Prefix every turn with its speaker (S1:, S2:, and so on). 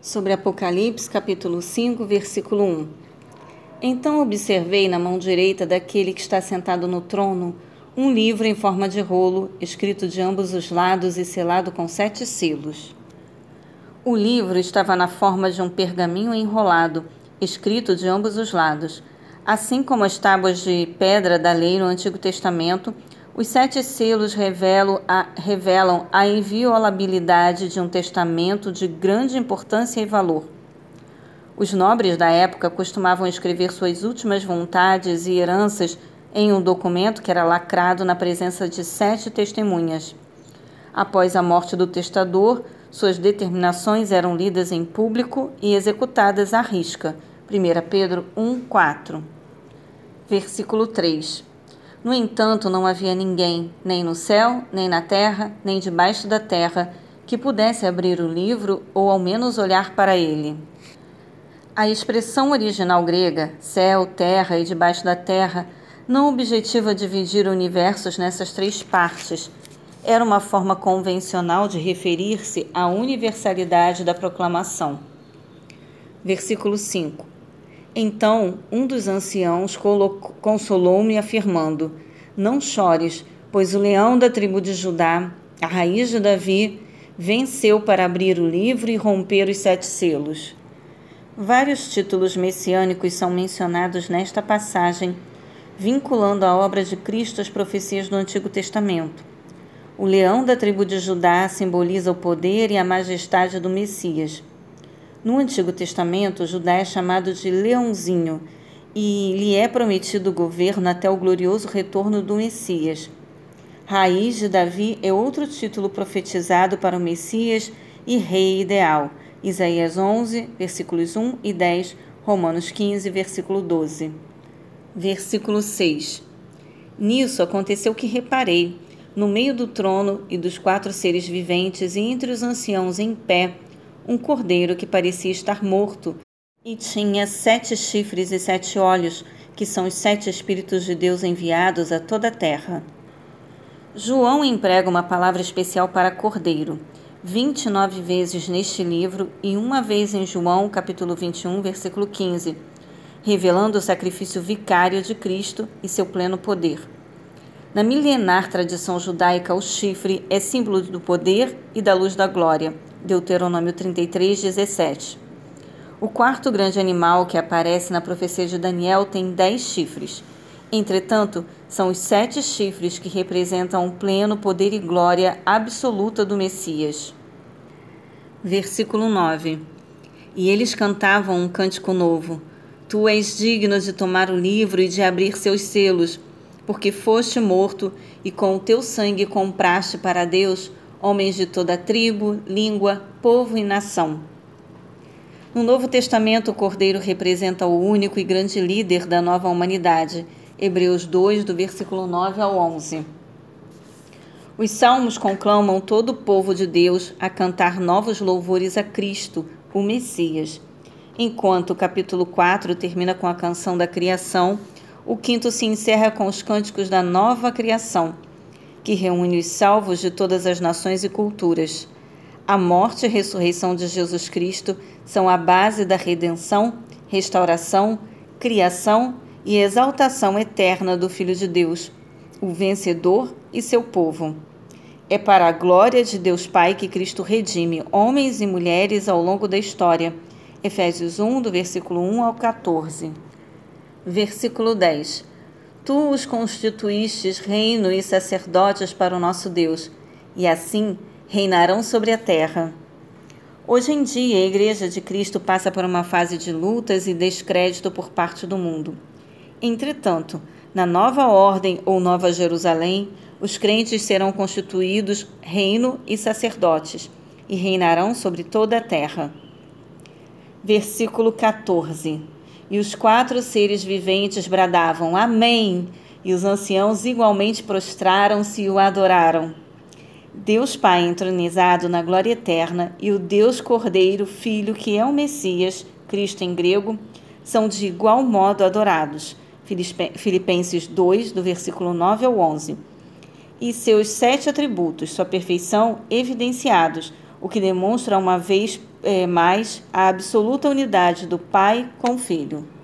S1: sobre Apocalipse, capítulo 5, versículo 1. Então observei na mão direita daquele que está sentado no trono um livro em forma de rolo, escrito de ambos os lados e selado com sete selos. O livro estava na forma de um pergaminho enrolado, escrito de ambos os lados. Assim como as tábuas de pedra da lei no Antigo Testamento, os sete selos revelam a, revelam a inviolabilidade de um testamento de grande importância e valor. Os nobres da época costumavam escrever suas últimas vontades e heranças em um documento que era lacrado na presença de sete testemunhas. Após a morte do testador, suas determinações eram lidas em público e executadas à risca. 1 Pedro 1, 4. Versículo 3. No entanto, não havia ninguém, nem no céu, nem na terra, nem debaixo da terra, que pudesse abrir o livro ou ao menos olhar para ele. A expressão original grega, céu, terra e debaixo da terra, não objetiva dividir universos nessas três partes. Era uma forma convencional de referir-se à universalidade da proclamação. Versículo 5 então um dos anciãos consolou-me, afirmando: Não chores, pois o leão da tribo de Judá, a raiz de Davi, venceu para abrir o livro e romper os sete selos. Vários títulos messiânicos são mencionados nesta passagem, vinculando a obra de Cristo às profecias do Antigo Testamento. O leão da tribo de Judá simboliza o poder e a majestade do Messias. No Antigo Testamento, Judá é chamado de Leãozinho e lhe é prometido governo até o glorioso retorno do Messias. Raiz de Davi é outro título profetizado para o Messias e Rei ideal. Isaías 11, versículos 1 e 10, Romanos 15, versículo 12. Versículo 6. Nisso aconteceu que reparei, no meio do trono e dos quatro seres viventes e entre os anciãos em pé, um cordeiro que parecia estar morto e tinha sete chifres e sete olhos, que são os sete Espíritos de Deus enviados a toda a terra. João emprega uma palavra especial para cordeiro, 29 vezes neste livro e uma vez em João, capítulo 21, versículo 15, revelando o sacrifício vicário de Cristo e seu pleno poder. Na milenar tradição judaica, o chifre é símbolo do poder e da luz da glória Deuteronômio 33, 17. O quarto grande animal que aparece na profecia de Daniel tem dez chifres. Entretanto, são os sete chifres que representam o pleno poder e glória absoluta do Messias. Versículo 9. E eles cantavam um cântico novo. Tu és digno de tomar o livro e de abrir seus selos, porque foste morto e com o teu sangue compraste para Deus homens de toda tribo, língua, povo e nação. No Novo Testamento, o Cordeiro representa o único e grande líder da nova humanidade. Hebreus 2, do versículo 9 ao 11. Os salmos conclamam todo o povo de Deus a cantar novos louvores a Cristo, o Messias. Enquanto o capítulo 4 termina com a canção da criação, o quinto se encerra com os cânticos da nova criação que reúne os salvos de todas as nações e culturas. A morte e ressurreição de Jesus Cristo são a base da redenção, restauração, criação e exaltação eterna do Filho de Deus, o vencedor e seu povo. É para a glória de Deus Pai que Cristo redime homens e mulheres ao longo da história. Efésios 1, do versículo 1 ao 14. Versículo 10. Tu os constituístes reino e sacerdotes para o nosso Deus, e assim reinarão sobre a terra. Hoje em dia, a Igreja de Cristo passa por uma fase de lutas e descrédito por parte do mundo. Entretanto, na nova ordem ou Nova Jerusalém, os crentes serão constituídos reino e sacerdotes e reinarão sobre toda a terra. Versículo 14. E os quatro seres viventes bradavam: Amém! E os anciãos igualmente prostraram-se e o adoraram. Deus Pai entronizado na glória eterna e o Deus Cordeiro, Filho, que é o Messias, Cristo em grego, são de igual modo adorados. Filipenses 2, do versículo 9 ao 11. E seus sete atributos, sua perfeição, evidenciados, o que demonstra uma vez é, mais a absoluta unidade do Pai com o Filho.